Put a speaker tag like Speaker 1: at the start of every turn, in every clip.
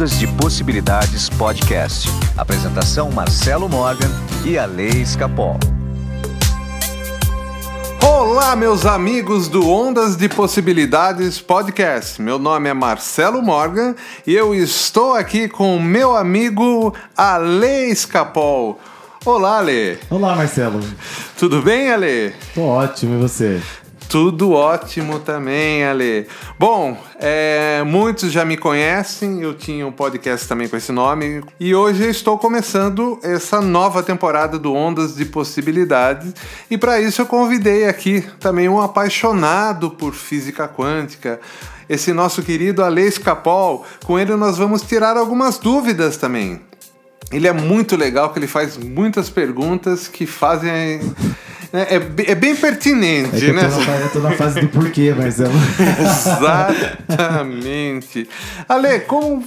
Speaker 1: Ondas de Possibilidades Podcast. Apresentação Marcelo Morgan e a Lei Escapol.
Speaker 2: Olá, meus amigos do Ondas de Possibilidades Podcast. Meu nome é Marcelo Morgan e eu estou aqui com meu amigo Ale Escapol. Olá, Ale.
Speaker 3: Olá, Marcelo.
Speaker 2: Tudo bem, Ale?
Speaker 3: Tô ótimo, e você?
Speaker 2: Tudo ótimo também, Ale. Bom, é, muitos já me conhecem, eu tinha um podcast também com esse nome, e hoje estou começando essa nova temporada do Ondas de Possibilidades, e para isso eu convidei aqui também um apaixonado por física quântica, esse nosso querido Ale Escapol. Com ele nós vamos tirar algumas dúvidas também. Ele é muito legal, que ele faz muitas perguntas que fazem é, é, é bem pertinente,
Speaker 3: é
Speaker 2: né?
Speaker 3: Eu tô, na, eu tô na fase do porquê, Marcelo.
Speaker 2: Exatamente. Ale, como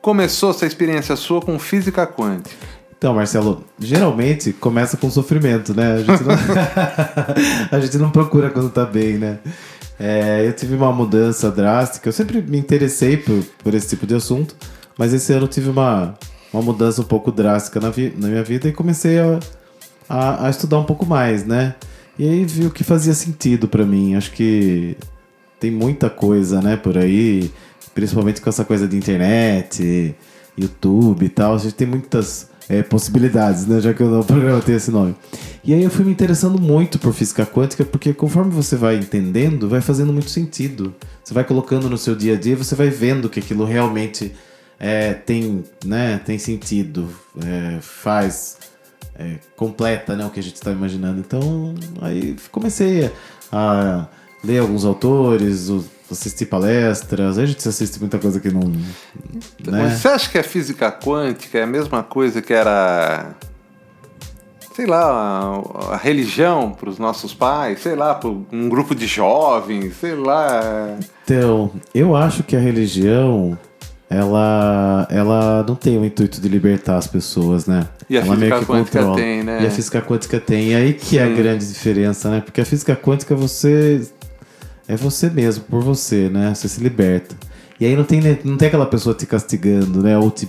Speaker 2: começou essa experiência sua com física quântica?
Speaker 3: Então, Marcelo, geralmente começa com sofrimento, né? A gente não, a gente não procura quando tá bem, né? É, eu tive uma mudança drástica. Eu sempre me interessei por, por esse tipo de assunto, mas esse ano eu tive uma, uma mudança um pouco drástica na, vi, na minha vida e comecei a a, a estudar um pouco mais, né? E aí o que fazia sentido para mim. Acho que tem muita coisa, né, por aí, principalmente com essa coisa de internet, YouTube e tal. A gente tem muitas é, possibilidades, né? Já que o programa tem esse nome. E aí eu fui me interessando muito por física quântica, porque conforme você vai entendendo, vai fazendo muito sentido. Você vai colocando no seu dia a dia, você vai vendo que aquilo realmente é, tem, né, tem sentido, é, faz é, completa né, o que a gente está imaginando. Então, aí comecei a ler alguns autores, assistir palestras, a gente assiste muita coisa que não.
Speaker 2: Né? Mas você acha que a física quântica é a mesma coisa que era. Sei lá, a, a religião para os nossos pais, sei lá, para um grupo de jovens, sei lá.
Speaker 3: Então, eu acho que a religião ela, ela não tem o intuito de libertar as pessoas, né?
Speaker 2: E a
Speaker 3: ela
Speaker 2: física quântica controla. tem, né?
Speaker 3: E a física quântica tem. E aí que Sim. é a grande diferença, né? Porque a física quântica você é você mesmo, por você, né? Você se liberta. E aí não tem, não tem aquela pessoa te castigando, né? Ou te,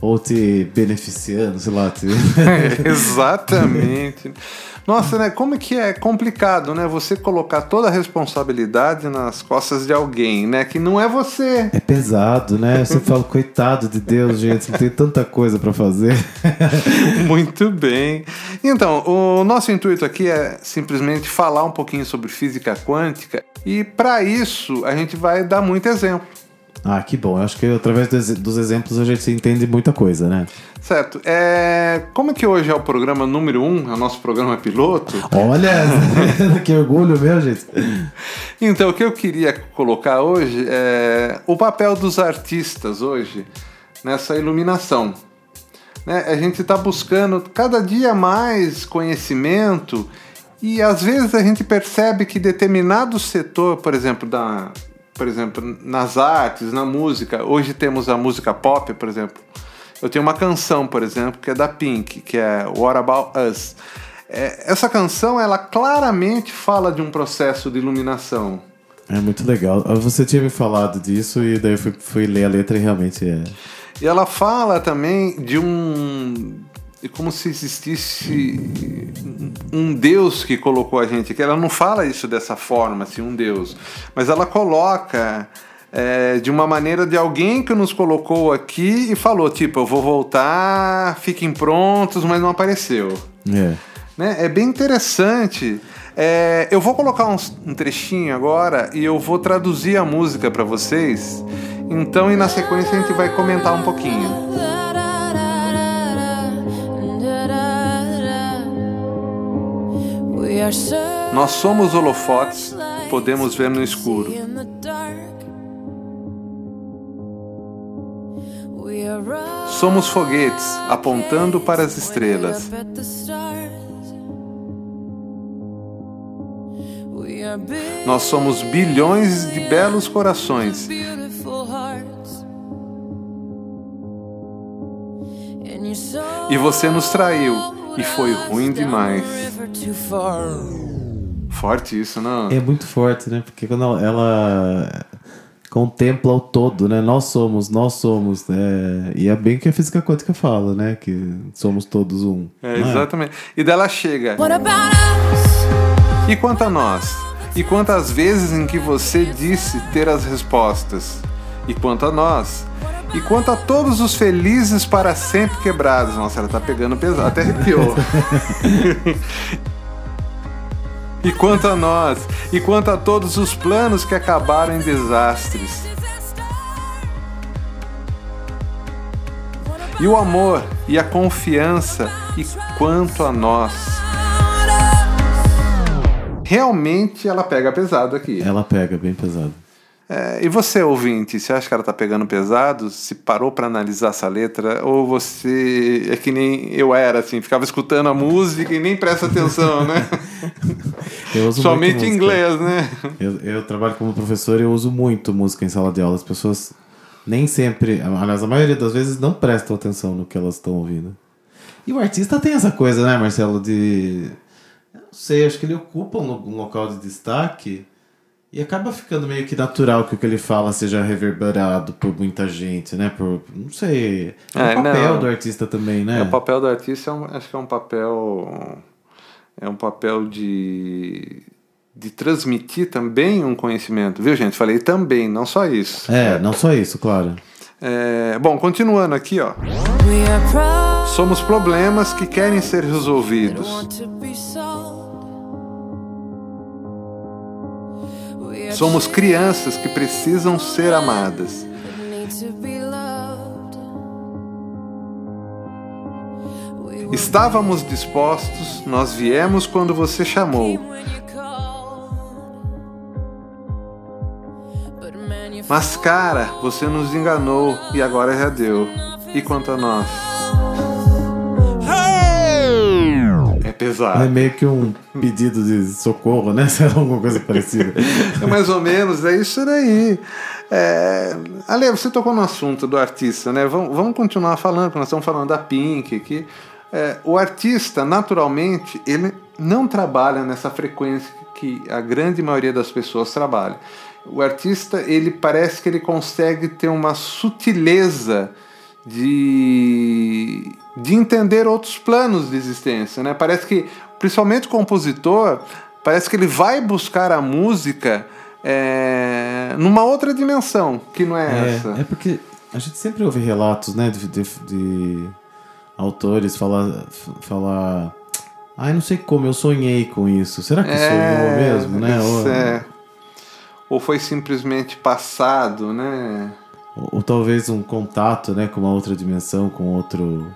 Speaker 3: ou te beneficiando, sei lá. Te...
Speaker 2: Exatamente. Nossa, né? Como que é complicado, né? Você colocar toda a responsabilidade nas costas de alguém, né? Que não é você.
Speaker 3: É pesado, né? Você fala, coitado de Deus, gente, tem tanta coisa para fazer.
Speaker 2: Muito bem. Então, o nosso intuito aqui é simplesmente falar um pouquinho sobre física quântica e para isso a gente vai dar muito exemplo.
Speaker 3: Ah, que bom. Eu acho que através dos exemplos a gente entende muita coisa, né?
Speaker 2: Certo. É... Como é que hoje é o programa número um, é o nosso programa piloto?
Speaker 3: Olha, que orgulho meu, gente.
Speaker 2: Então, o que eu queria colocar hoje é o papel dos artistas hoje nessa iluminação. Né? A gente está buscando cada dia mais conhecimento e às vezes a gente percebe que determinado setor, por exemplo, da, por exemplo, nas artes, na música. Hoje temos a música pop, por exemplo. Eu tenho uma canção, por exemplo, que é da Pink, que é What About Us. É, essa canção, ela claramente fala de um processo de iluminação.
Speaker 3: É muito legal. Você tinha me falado disso e daí eu fui, fui ler a letra e realmente é.
Speaker 2: E ela fala também de um é como se existisse um Deus que colocou a gente aqui. Ela não fala isso dessa forma, assim, um Deus, mas ela coloca é, de uma maneira de alguém que nos colocou aqui e falou, tipo, eu vou voltar, fiquem prontos, mas não apareceu.
Speaker 3: É,
Speaker 2: né? é bem interessante. É, eu vou colocar um, um trechinho agora e eu vou traduzir a música para vocês. Então, e na sequência a gente vai comentar um pouquinho. Nós somos holofotes, podemos ver no escuro. Somos foguetes apontando para as estrelas. Nós somos bilhões de belos corações. E você nos traiu e foi ruim demais. Forte isso, não?
Speaker 3: É muito forte, né? Porque quando ela. contempla o todo, né? Nós somos, nós somos, né? E é bem que a física quântica fala, né? Que somos todos um.
Speaker 2: É,
Speaker 3: não
Speaker 2: exatamente. E dela chega.
Speaker 4: What about us?
Speaker 2: E quanto a nós? E quantas vezes em que você disse ter as respostas? E quanto a nós? E quanto a todos os felizes para sempre quebrados? Nossa, ela tá pegando pesado, até arrepiou. e quanto a nós? E quanto a todos os planos que acabaram em desastres? E o amor e a confiança? E quanto a nós? Realmente ela pega pesado aqui.
Speaker 3: Ela pega bem pesado.
Speaker 2: É, e você, ouvinte, você acha que ela tá pegando pesado? Se parou para analisar essa letra? Ou você é que nem eu era, assim, ficava escutando a música e nem presta atenção, né? Somente em inglês, né?
Speaker 3: Eu, eu trabalho como professor e eu uso muito música em sala de aula. As pessoas nem sempre, aliás, a maioria das vezes não prestam atenção no que elas estão ouvindo. E o artista tem essa coisa, né, Marcelo, de. Eu não sei, acho que ele ocupa um, um local de destaque e acaba ficando meio que natural que o que ele fala seja reverberado por muita gente, né? Por. Não sei. É,
Speaker 2: É,
Speaker 3: o papel
Speaker 2: não.
Speaker 3: do artista também, né?
Speaker 2: É, o papel do artista é um- acho que é um papel. É um papel de. de transmitir também um conhecimento. Viu, gente? Falei também, não só isso.
Speaker 3: É, não só isso, claro.
Speaker 2: É, bom, continuando aqui, ó. Somos problemas que querem ser resolvidos. Somos crianças que precisam ser amadas. Estávamos dispostos, nós viemos quando você chamou. Mas, cara, você nos enganou e agora já deu. E quanto a nós? É
Speaker 3: É
Speaker 2: pesado.
Speaker 3: meio que um pedido de socorro, né? Sei lá, alguma coisa parecida.
Speaker 2: É mais ou menos, é isso daí. É... Ale, você tocou no assunto do artista, né? Vamos, vamos continuar falando, porque nós estamos falando da Pink aqui. É, o artista, naturalmente, ele não trabalha nessa frequência que a grande maioria das pessoas trabalha. O artista, ele parece que ele consegue ter uma sutileza de, de entender outros planos de existência, né? Parece que, principalmente o compositor, parece que ele vai buscar a música é, numa outra dimensão, que não é, essa.
Speaker 3: É, é porque a gente sempre ouve relatos, né, de, de, de autores falar, falar. Ai, não sei como, eu sonhei com isso. Será que sonhou mesmo, né?
Speaker 2: isso
Speaker 3: Ou,
Speaker 2: é. Ou foi simplesmente passado, né?
Speaker 3: Ou, ou talvez um contato, né, com uma outra dimensão, com outro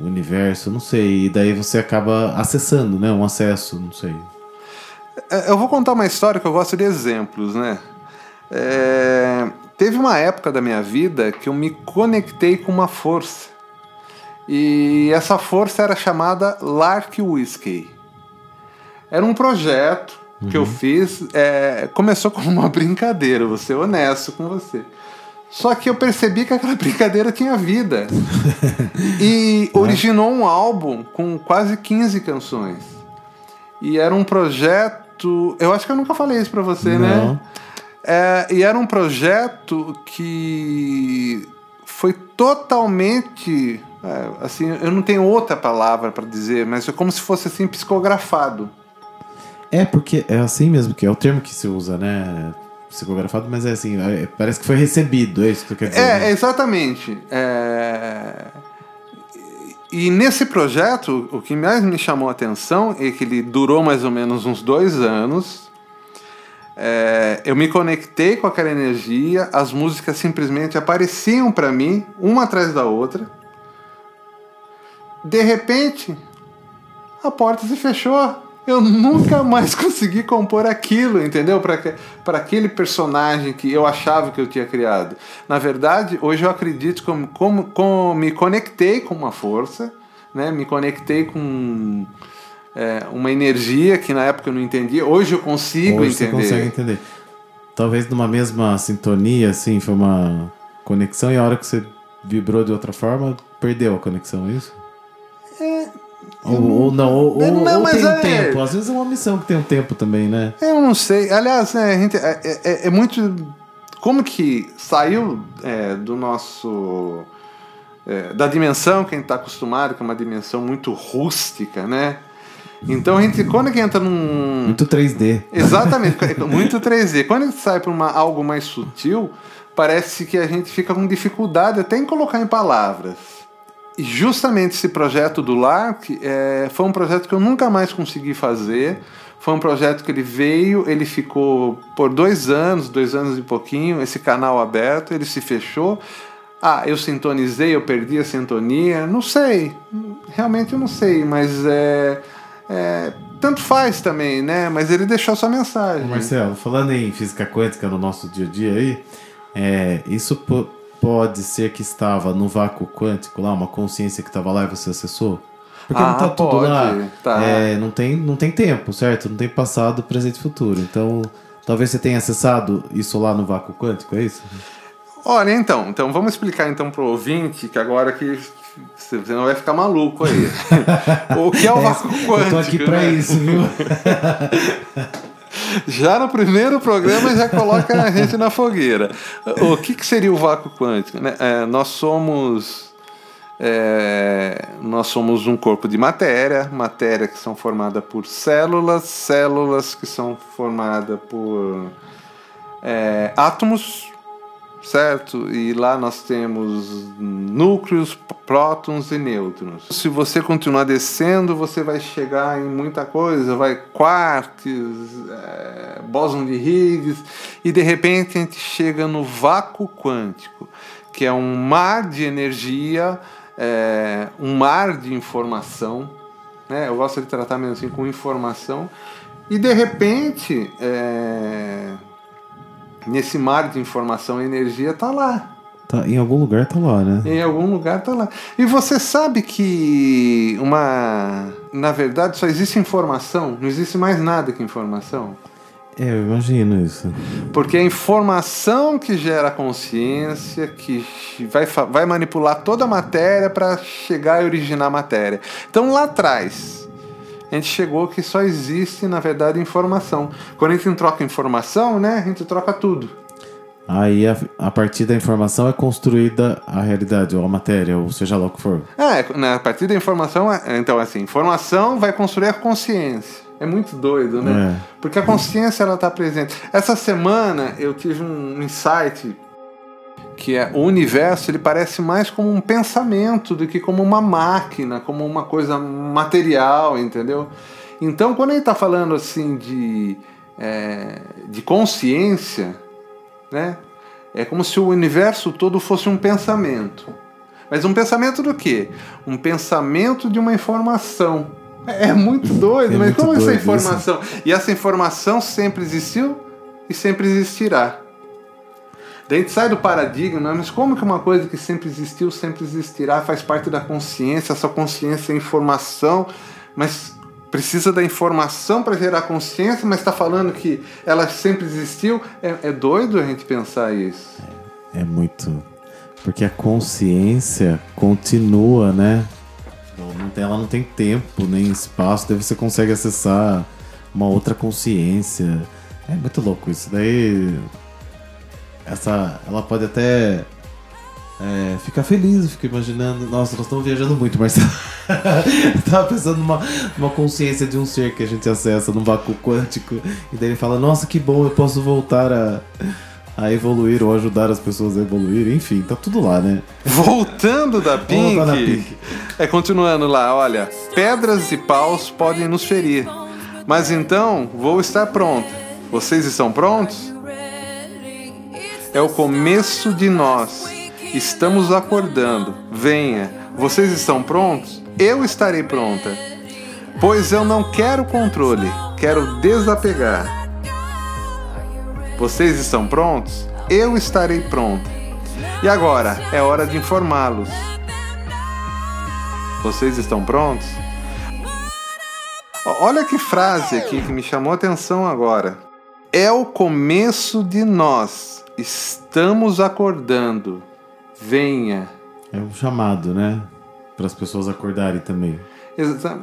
Speaker 3: universo, não sei. E daí você acaba acessando, né, um acesso, não sei.
Speaker 2: É, Eu vou contar uma história que eu gosto de exemplos, né? É, teve uma época da minha vida que eu me conectei com uma força. E essa força era chamada Lark Whiskey. Era um projeto que eu fiz. é, começou como uma brincadeira, vou ser honesto com você. Só que eu percebi que aquela brincadeira tinha vida. e originou um álbum com quase 15 canções. E era um projeto. Eu acho que eu nunca falei isso pra você, né?
Speaker 3: Não.
Speaker 2: É, e era um projeto que foi totalmente. é, assim, eu não tenho outra palavra para dizer, mas é como se fosse assim psicografado.
Speaker 3: É, porque é assim mesmo que é o termo que se usa, né? Psicografado, mas é assim, é- parece que foi recebido, é isso que quer dizer.
Speaker 2: É,
Speaker 3: né?
Speaker 2: exatamente. É, E nesse projeto, o que mais me chamou a atenção é que ele durou mais ou menos uns dois anos. É, eu me conectei com aquela energia, as músicas simplesmente apareciam para mim, uma atrás da outra. De repente, a porta se fechou. Eu nunca mais consegui compor aquilo, entendeu? Para aquele personagem que eu achava que eu tinha criado. Na verdade, hoje eu acredito como, como, como me conectei com uma força, né? me conectei com é, uma energia que na época eu não entendia. Hoje eu consigo
Speaker 3: Hoje você
Speaker 2: entender.
Speaker 3: consegue entender. Talvez numa mesma sintonia, assim, foi uma conexão e a hora que você vibrou de outra forma, perdeu a conexão, é isso? Ou, ou não, ou,
Speaker 2: É,
Speaker 3: ou-
Speaker 2: não,
Speaker 3: ou
Speaker 2: mas
Speaker 3: tem um
Speaker 2: é-
Speaker 3: tempo. Às vezes é uma missão que tem um tempo também, né?
Speaker 2: Eu não sei. Aliás, né, a gente, é, é- é muito como que saiu é, do nosso é, da dimensão que a gente está acostumado, que é uma dimensão muito rústica, né? Então a gente quando gente entra num
Speaker 3: Muito 3D.
Speaker 2: Exatamente, muito 3D. Quando a gente sai para algo mais sutil, parece que a gente fica com dificuldade até em colocar em palavras. E justamente esse projeto do lar que, é, foi um projeto que eu nunca mais consegui fazer. Foi um projeto que ele veio, ele ficou por dois anos, dois anos e pouquinho, esse canal aberto, ele se fechou. Ah, eu sintonizei, eu perdi a sintonia, não sei, realmente eu não sei, mas é, é, tanto faz também, né? Mas ele deixou sua mensagem.
Speaker 3: Marcelo, falando em física quântica no nosso dia a dia aí, é, isso pode ser que estava no vácuo quântico lá, uma consciência que estava lá e você acessou? Porque
Speaker 2: Ah,
Speaker 3: não tá tudo
Speaker 2: pode,
Speaker 3: lá.
Speaker 2: tá.
Speaker 3: É, não, tem, não tem tempo, certo? Não tem passado, presente e futuro. Então, talvez você tenha acessado isso lá no vácuo quântico, é isso?
Speaker 2: Olha, então, então vamos explicar então pro ouvinte que agora que você não vai ficar maluco aí. o que é o vácuo quântico?
Speaker 3: Eu tô aqui pra
Speaker 2: né?
Speaker 3: isso, viu?
Speaker 2: Já no primeiro programa já coloca a gente na fogueira. O que, que seria o vácuo quântico? né? É, nós somos é, nós somos um corpo de matéria, matéria que são formadas por células, células que são formadas por é, átomos, certo? E lá nós temos núcleos, prótons e nêutrons. Se você continuar descendo, você vai chegar em muita coisa, vai quarks, é, bóson de Higgs, e de repente a gente chega no vácuo quântico, que é um mar de energia, é, um mar de informação. Né? Eu gosto de tratar mesmo assim com informação. E de repente, é, nesse mar de informação e energia tá lá.
Speaker 3: Tá, em algum lugar tá lá, né?
Speaker 2: Em algum lugar tá lá. E você sabe que uma. Na verdade, só existe informação, não existe mais nada que informação.
Speaker 3: É, eu imagino isso.
Speaker 2: Porque é a informação que gera consciência, que vai, vai manipular toda a matéria para chegar e originar a matéria. Então lá atrás, a gente chegou que só existe, na verdade, informação. Quando a gente troca informação, né, a gente troca tudo.
Speaker 3: Aí, a, a partir da informação é construída a realidade, ou a matéria, ou seja lá o que for.
Speaker 2: É, né, a partir da informação, é- então assim, informação vai construir a consciência. É muito doido, né?
Speaker 3: É.
Speaker 2: Porque a consciência ela tá presente. Essa semana eu tive um insight que é o universo, ele parece mais como um pensamento do que como uma máquina, como uma coisa material, entendeu? Então, quando gente está falando assim de, é, de consciência, né? É como se o universo todo fosse um pensamento. Mas um pensamento do quê? Um pensamento de uma informação. É muito doido,
Speaker 3: É
Speaker 2: mas
Speaker 3: muito
Speaker 2: como essa
Speaker 3: doido
Speaker 2: informação? E essa informação sempre existiu e sempre existirá. Daí a gente sai do paradigma, mas como que uma coisa que sempre existiu, sempre existirá, faz parte da consciência, essa consciência é informação, mas precisa da informação para gerar consciência, mas está falando que ela sempre existiu? É, é doido a gente pensar isso.
Speaker 3: É muito. Porque a consciência continua, né? Ela não tem tempo nem espaço, daí você consegue acessar uma outra consciência. É muito louco isso. Daí. Essa. Ela pode até. É, ficar feliz, fica imaginando. Nossa, nós estamos viajando muito, mas. eu tava pensando numa, numa consciência de um ser que a gente acessa num vácuo quântico. E daí ele fala: Nossa, que bom, eu posso voltar a, a evoluir ou ajudar as pessoas a evoluir. Enfim, tá tudo lá, né?
Speaker 2: Voltando da Pink,
Speaker 3: Pink.
Speaker 2: é continuando lá, olha, pedras e paus podem nos ferir, mas então vou estar pronta. Vocês estão prontos? É o começo de nós. Estamos acordando. Venha. Vocês estão prontos? Eu estarei pronta. Pois eu não quero controle, quero desapegar. Vocês estão prontos? Eu estarei pronta. E agora é hora de informá-los. Vocês estão prontos? Olha que frase aqui que me chamou a atenção agora. É o começo de nós. Estamos acordando. Venha.
Speaker 3: É um chamado, né? Para as pessoas acordarem também.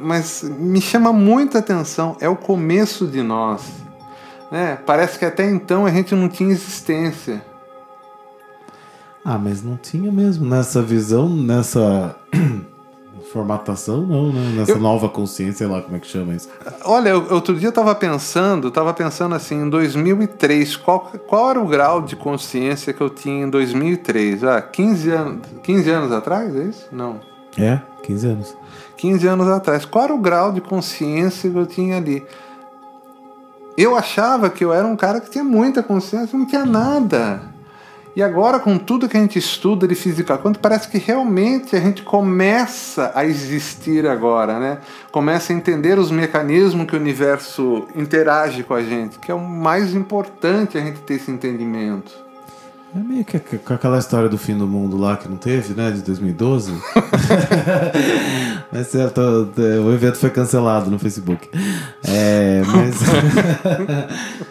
Speaker 2: Mas me chama muita atenção. É o começo de nós. Né? Parece que até então a gente não tinha existência.
Speaker 3: Ah, mas não tinha mesmo nessa visão, nessa formatação, não, né? Nessa
Speaker 2: Eu-
Speaker 3: nova consciência, sei lá como é que chama isso.
Speaker 2: Olha, eu- outro dia eu tava pensando, tava pensando assim, em 2003, qual, qual era o grau de consciência que eu tinha em 2003? Ah, 15 anos, 15 anos atrás, é isso? Não.
Speaker 3: É, 15 anos.
Speaker 2: 15 anos atrás. Qual era o grau de consciência que eu tinha ali? Eu achava que eu era um cara que tinha muita consciência, não tinha nada. E agora, com tudo que a gente estuda de física quântica, parece que realmente a gente começa a existir agora, né? Começa a entender os mecanismos que o universo interage com a gente, que é o mais importante a gente ter esse entendimento.
Speaker 3: É meio que com aquela história do fim do mundo lá que não teve, né? De 2012. mas é, é, o evento foi cancelado no Facebook. É, mas.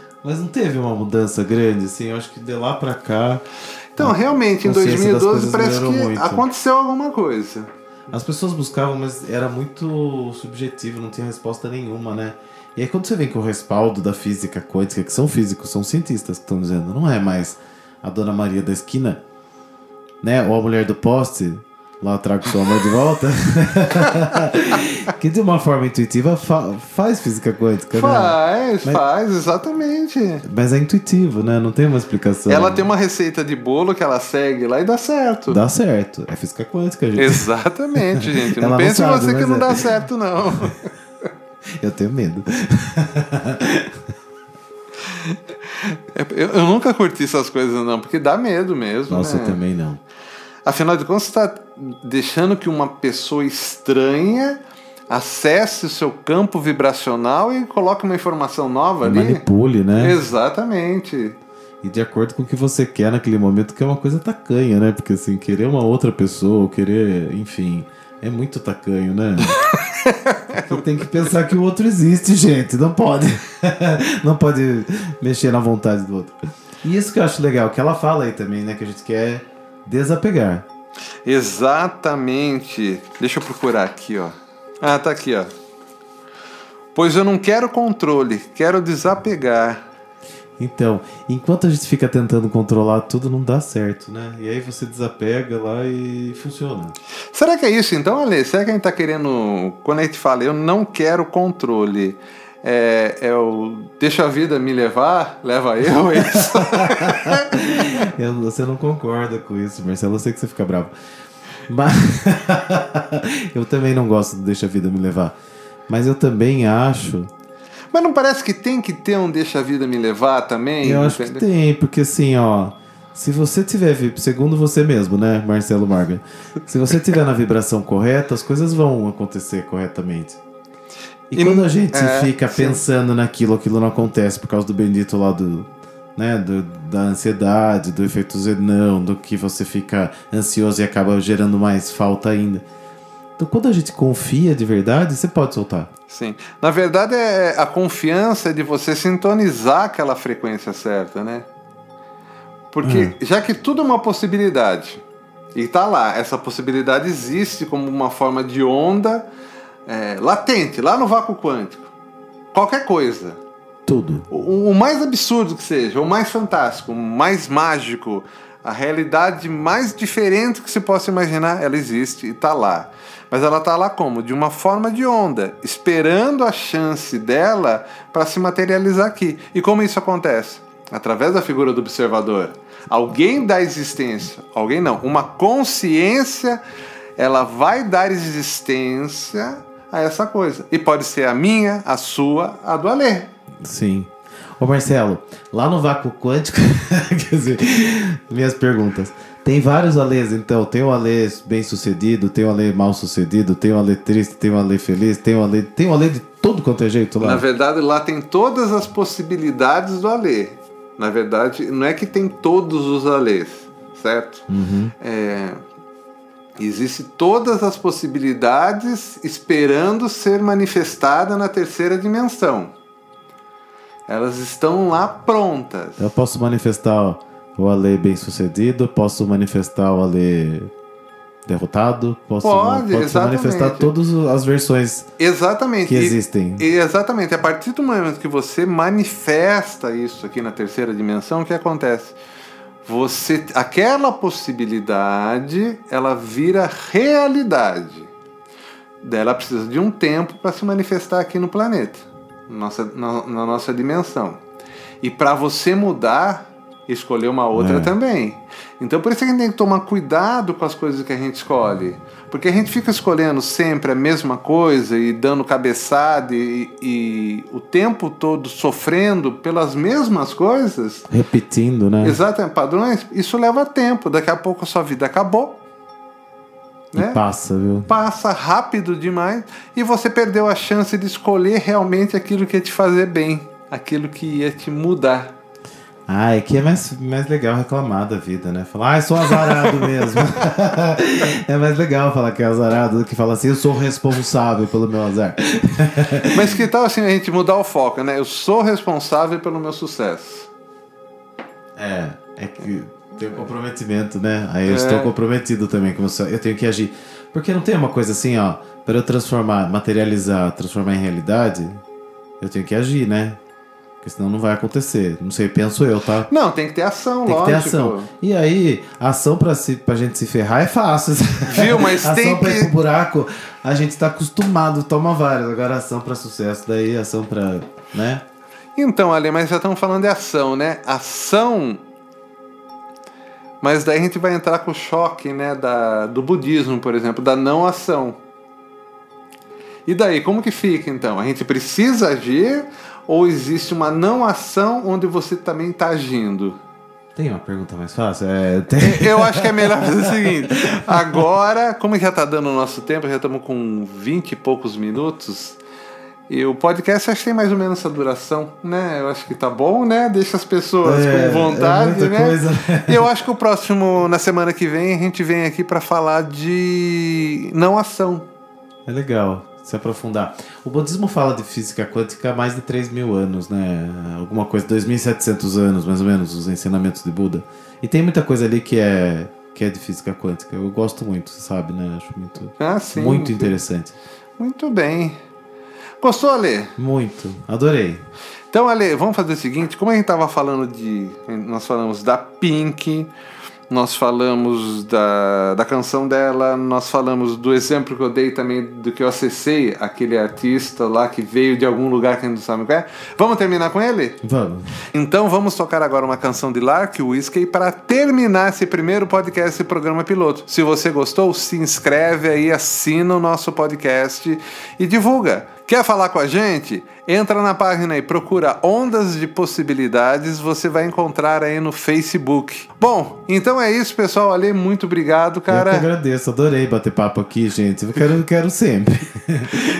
Speaker 3: mas não teve uma mudança grande, assim. Eu acho que de lá pra cá.
Speaker 2: Então, realmente, em
Speaker 3: consciência das
Speaker 2: 2012
Speaker 3: coisas
Speaker 2: parece que
Speaker 3: muito.
Speaker 2: aconteceu alguma coisa.
Speaker 3: As pessoas buscavam, mas era muito subjetivo, não tinha resposta nenhuma, né? E aí quando você vem com o respaldo da física quântica, que são físicos, são cientistas que estão dizendo, não é mais a Dona Maria da esquina, né? Ou a mulher do poste, lá trago sua amor de volta, que de uma forma intuitiva fa- faz física quântica, né?
Speaker 2: Faz,
Speaker 3: Mas-
Speaker 2: faz, exatamente.
Speaker 3: Mas é intuitivo, né? Não tem uma explicação.
Speaker 2: Ela tem uma receita de bolo que ela segue lá e dá certo.
Speaker 3: Dá certo. É física quântica, gente.
Speaker 2: Exatamente, gente. Não pense
Speaker 3: sabe,
Speaker 2: você que
Speaker 3: mas
Speaker 2: não
Speaker 3: é.
Speaker 2: dá certo, não.
Speaker 3: Eu tenho medo.
Speaker 2: É, Eu, eu nunca curti essas coisas, não, porque dá medo mesmo.
Speaker 3: Nossa,
Speaker 2: né?
Speaker 3: eu também não.
Speaker 2: Afinal de contas, você está deixando que uma pessoa estranha acesse o seu campo vibracional e coloque uma informação nova ali.
Speaker 3: Manipule, né?
Speaker 2: Exatamente.
Speaker 3: E de acordo com o que você quer naquele momento, que é uma coisa tacanha, né? Porque assim, querer uma outra pessoa, querer, enfim, é muito tacanho, né? Você tem que pensar que o outro existe, gente. Não pode. Não pode mexer na vontade do outro. E isso que eu acho legal, que ela fala aí também, né? Que a gente quer desapegar.
Speaker 2: Exatamente. Deixa eu procurar aqui, ó. Ah, tá aqui, ó. Pois eu não quero controle, quero desapegar.
Speaker 3: Então, enquanto a gente fica tentando controlar tudo, não dá certo, né? E aí você desapega lá e funciona.
Speaker 2: Será que é isso então, Ale? Será que a gente tá querendo. Quando a gente fala eu não quero controle, é, é o deixa a vida me levar, leva eu, é isso?
Speaker 3: Eu- você não concorda com isso, Marcelo. Eu sei que você fica bravo. Mas eu também não gosto do Deixa a Vida Me Levar. Mas eu também acho.
Speaker 2: Mas não parece que tem que ter um deixa a vida me levar também?
Speaker 3: Eu acho que
Speaker 2: Entendeu?
Speaker 3: tem, porque assim, ó. Se você tiver, segundo você mesmo, né, Marcelo Marga? Se você tiver na vibração correta, as coisas vão acontecer corretamente. E,
Speaker 2: E-
Speaker 3: quando a gente
Speaker 2: é,
Speaker 3: fica
Speaker 2: sim.
Speaker 3: pensando naquilo, aquilo não acontece por causa do bendito lá do, né, do- da ansiedade, do efeito zenão, do que você fica ansioso e acaba gerando mais falta ainda. Então, quando a gente confia de verdade, você pode soltar.
Speaker 2: Sim. Na verdade, é a confiança de você sintonizar aquela frequência certa, né? Porque já que tudo é uma possibilidade, e tá lá, essa possibilidade existe como uma forma de onda é, latente, lá no vácuo quântico. Qualquer coisa.
Speaker 3: Tudo.
Speaker 2: O, o mais absurdo que seja, o mais fantástico, o mais mágico, a realidade mais diferente que se possa imaginar, ela existe e está lá. Mas ela está lá como? De uma forma de onda, esperando a chance dela para se materializar aqui. E como isso acontece? Através da figura do observador. Alguém dá existência, alguém não, uma consciência, ela vai dar existência a essa coisa. E pode ser a minha, a sua, a do Alê.
Speaker 3: Sim. Ô Marcelo, lá no vácuo quântico, quer dizer, minhas perguntas. Tem vários Alês, então. Tem o Alê bem sucedido, tem o Alê mal sucedido, tem o Alê triste, tem o Alê feliz, tem o Alê. Tem o Alê de todo quanto é jeito lá.
Speaker 2: Na verdade, lá tem todas as possibilidades do Alê. Na verdade, não é que tem todos os Alês, certo? É, existe todas as possibilidades esperando ser manifestada na terceira dimensão. Elas estão lá prontas.
Speaker 3: Eu posso manifestar o Alê bem sucedido, posso manifestar o Alê derrotado, posso,
Speaker 2: Pode,
Speaker 3: posso manifestar todas as versões
Speaker 2: Exatamente.
Speaker 3: que existem.
Speaker 2: E exatamente, a partir do momento que você manifesta isso aqui na terceira dimensão, o que acontece? Você aquela possibilidade ela vira realidade. Ela precisa de um tempo para se manifestar aqui no planeta, nossa, na, na nossa dimensão. E para você mudar, escolher uma outra
Speaker 3: É.
Speaker 2: também. Então por isso que a gente tem que tomar cuidado com as coisas que a gente escolhe. Porque a gente fica escolhendo sempre a mesma coisa e dando cabeçada e, e o tempo todo sofrendo pelas mesmas coisas.
Speaker 3: Repetindo, né?
Speaker 2: Exatamente, padrões, isso leva tempo. Daqui a pouco a sua vida acabou. Né?
Speaker 3: passa, viu?
Speaker 2: Passa rápido demais e você perdeu a chance de escolher realmente aquilo que ia te fazer bem, aquilo que ia te mudar.
Speaker 3: Ah, é que é mais, mais legal reclamar da vida, né? Falar, ah, eu sou azarado mesmo. é mais legal falar que é azarado do que falar assim, eu sou responsável pelo meu azar.
Speaker 2: Mas que tal assim a gente mudar o foco, né? Eu sou responsável pelo meu sucesso.
Speaker 3: É, é que tem um comprometimento, né? Aí eu
Speaker 2: É.
Speaker 3: estou comprometido também com você. Eu tenho que agir. Porque não tem uma coisa assim, ó, para eu transformar, materializar, transformar em realidade, eu tenho que agir, né? Porque senão não vai acontecer. Não sei, penso eu, tá?
Speaker 2: Não, tem que ter ação,
Speaker 3: Tem que
Speaker 2: lógico.
Speaker 3: ter ação. E aí, ação pra, se, pra gente se ferrar é fácil.
Speaker 2: Viu? Mas
Speaker 3: ação
Speaker 2: tem
Speaker 3: pra ir
Speaker 2: que-
Speaker 3: pro buraco, a gente tá acostumado, toma várias. Agora, ação pra sucesso, daí ação pra. né?
Speaker 2: Então, Ale, mas já estamos falando de ação, né? Ação. Mas daí a gente vai entrar com o choque, né, da, do budismo, por exemplo, da não ação. E daí, como que fica então? A gente precisa agir ou existe uma não ação onde você também está agindo?
Speaker 3: Tem uma pergunta mais fácil? É, tem...
Speaker 2: Eu acho que é melhor fazer o seguinte. Agora, como já está dando o nosso tempo, já estamos com 20 e poucos minutos. E o podcast acho que tem mais ou menos essa duração, né? Eu acho que tá bom, né? Deixa as pessoas
Speaker 3: É,
Speaker 2: com vontade,
Speaker 3: é
Speaker 2: né?
Speaker 3: coisa, né?
Speaker 2: E eu acho que o próximo, na semana que vem, a gente vem aqui para falar de não ação.
Speaker 3: É legal se aprofundar. O budismo fala de física quântica há mais de 3 mil anos, né? Alguma coisa, 2.700 anos, mais ou menos, os ensinamentos de Buda. E tem muita coisa ali que é, que é de física quântica. Eu gosto muito, você sabe, né? Acho muito,
Speaker 2: Ah, sim.
Speaker 3: muito interessante.
Speaker 2: Muito bem. Gostou, Ale?
Speaker 3: Muito. Adorei.
Speaker 2: Então, Ale, vamos fazer o seguinte: como a gente estava falando de. Nós falamos da Pink, nós falamos da, da canção dela, nós falamos do exemplo que eu dei também do que eu acessei, aquele artista lá que veio de algum lugar que a gente não sabe qual é. Vamos terminar com ele?
Speaker 3: Vamos.
Speaker 2: Então vamos tocar agora uma canção de Lark Whiskey para terminar esse primeiro podcast, esse programa piloto. Se você gostou, se inscreve aí, assina o nosso podcast e divulga. Quer falar com a gente? Entra na página e procura Ondas de Possibilidades, você vai encontrar aí no Facebook. Bom, então é isso, pessoal. Ale, muito obrigado,
Speaker 3: Eu que
Speaker 2: cara.
Speaker 3: agradeço, adorei bater papo aqui, gente. Eu quero, quero sempre.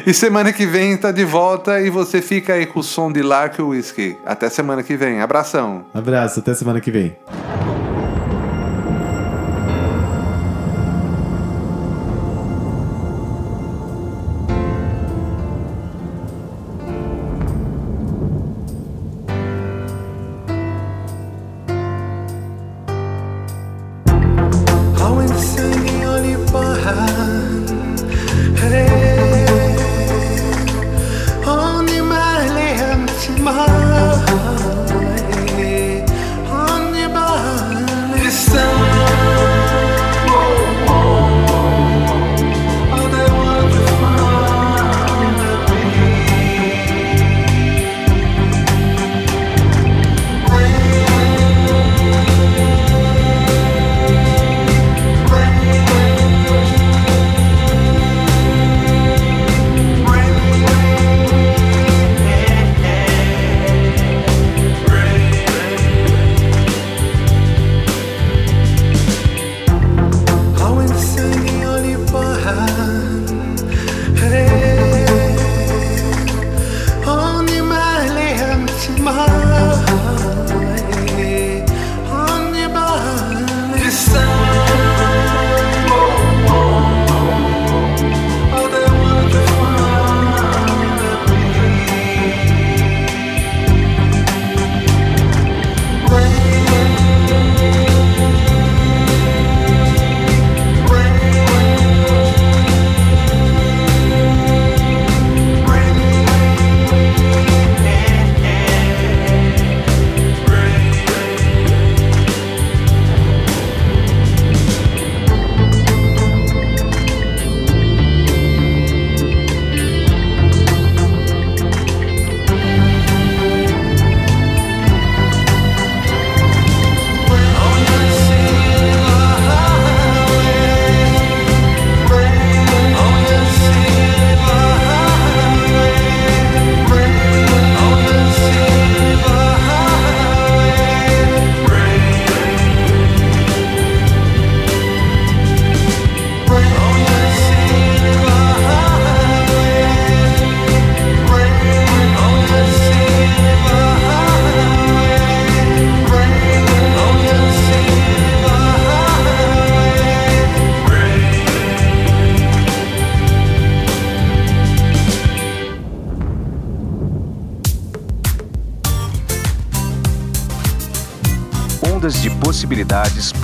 Speaker 2: E semana que vem tá de volta e você fica aí com o som de Lark Whiskey. Até semana que vem. Abração.
Speaker 3: Abraço, até semana que vem.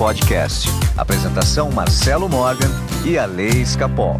Speaker 1: Podcast. Apresentação Marcelo Morgan e a Lei Escapol.